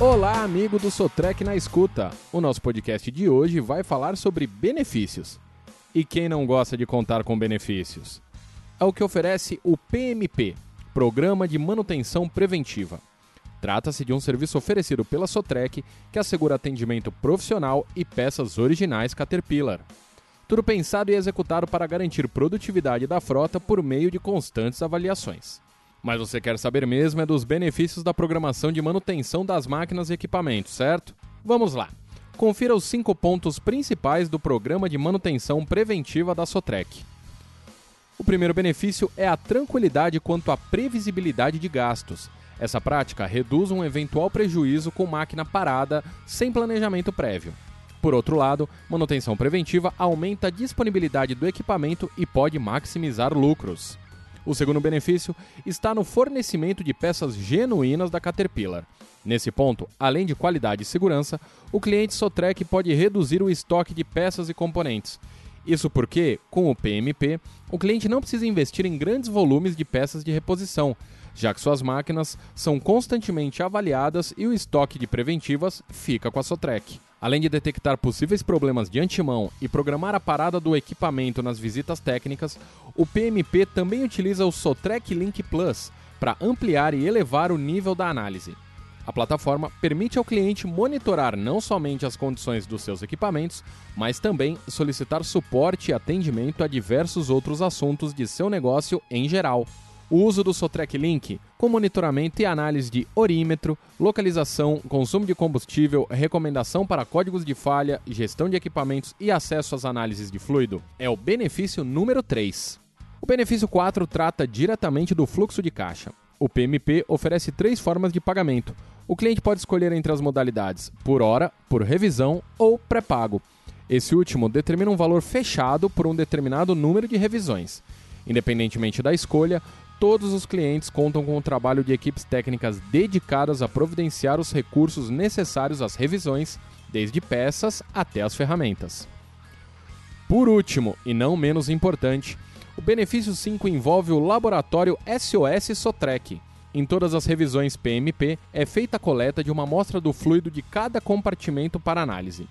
Olá, amigo do Sotrec na escuta. O nosso podcast de hoje vai falar sobre benefícios. E quem não gosta de contar com benefícios? É o que oferece o PMP, Programa de Manutenção Preventiva. Trata-se de um serviço oferecido pela Sotrec que assegura atendimento profissional e peças originais Caterpillar. Tudo pensado e executado para garantir produtividade da frota por meio de constantes avaliações. Mas você quer saber mesmo é dos benefícios da programação de manutenção das máquinas e equipamentos, certo? Vamos lá. Confira os cinco pontos principais do programa de manutenção preventiva da Sotrec. O primeiro benefício é a tranquilidade quanto à previsibilidade de gastos. Essa prática reduz um eventual prejuízo com máquina parada sem planejamento prévio. Por outro lado, manutenção preventiva aumenta a disponibilidade do equipamento e pode maximizar lucros. O segundo benefício está no fornecimento de peças genuínas da Caterpillar. Nesse ponto, além de qualidade e segurança, o cliente Sotrec pode reduzir o estoque de peças e componentes. Isso porque, com o PMP, o cliente não precisa investir em grandes volumes de peças de reposição, já que suas máquinas são constantemente avaliadas e o estoque de preventivas fica com a Sotrec. Além de detectar possíveis problemas de antemão e programar a parada do equipamento nas visitas técnicas, o PMP também utiliza o Sotrec Link Plus para ampliar e elevar o nível da análise. A plataforma permite ao cliente monitorar não somente as condições dos seus equipamentos, mas também solicitar suporte e atendimento a diversos outros assuntos de seu negócio em geral. O uso do Sotrec Link, com monitoramento e análise de orímetro, localização, consumo de combustível, recomendação para códigos de falha, gestão de equipamentos e acesso às análises de fluido, é o benefício número 3. O benefício 4 trata diretamente do fluxo de caixa. O PMP oferece três formas de pagamento. O cliente pode escolher entre as modalidades por hora, por revisão ou pré-pago. Esse último determina um valor fechado por um determinado número de revisões. Independentemente da escolha, todos os clientes contam com o trabalho de equipes técnicas dedicadas a providenciar os recursos necessários às revisões, desde peças até as ferramentas. Por último, e não menos importante, o benefício 5 envolve o laboratório SOS Sotrec. Em todas as revisões PMP, é feita a coleta de uma amostra do fluido de cada compartimento para análise.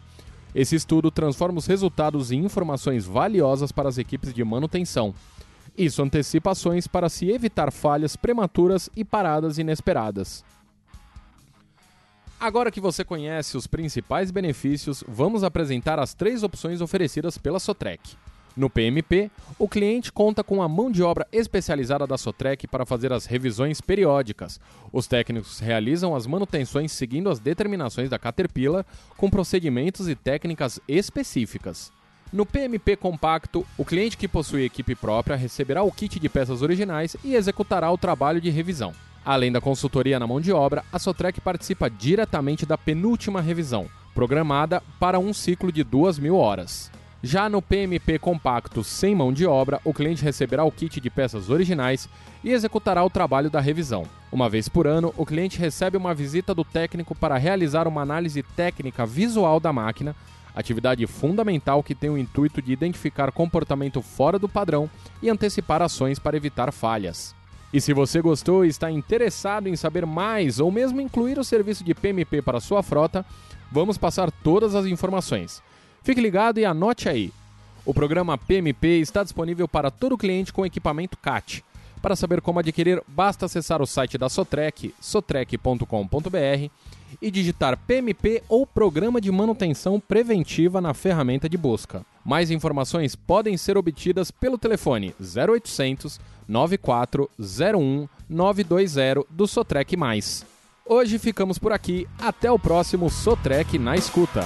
Esse estudo transforma os resultados em informações valiosas para as equipes de manutenção, isso antecipa ações para se evitar falhas prematuras e paradas inesperadas. Agora que você conhece os principais benefícios, vamos apresentar as três opções oferecidas pela Sotrec. No PMP, o cliente conta com a mão de obra especializada da Sotrec para fazer as revisões periódicas. Os técnicos realizam as manutenções seguindo as determinações da Caterpillar, com procedimentos e técnicas específicas. No PMP compacto, o cliente que possui equipe própria receberá o kit de peças originais e executará o trabalho de revisão. Além da consultoria na mão de obra, a Sotrec participa diretamente da penúltima revisão, programada para um ciclo de 2 mil horas. Já no PMP compacto sem mão de obra, o cliente receberá o kit de peças originais e executará o trabalho da revisão. Uma vez por ano, o cliente recebe uma visita do técnico para realizar uma análise técnica visual da máquina atividade fundamental que tem o intuito de identificar comportamento fora do padrão e antecipar ações para evitar falhas. E se você gostou e está interessado em saber mais ou mesmo incluir o serviço de PMP para sua frota, vamos passar todas as informações. Fique ligado e anote aí. O programa PMP está disponível para todo cliente com equipamento CAT. Para saber como adquirir, basta acessar o site da Sotrec, sotrec.com.br e digitar PMP ou Programa de Manutenção Preventiva na ferramenta de busca. Mais informações podem ser obtidas pelo telefone 0800 9401 920 do Sotrec. Hoje ficamos por aqui, até o próximo Sotrec na escuta.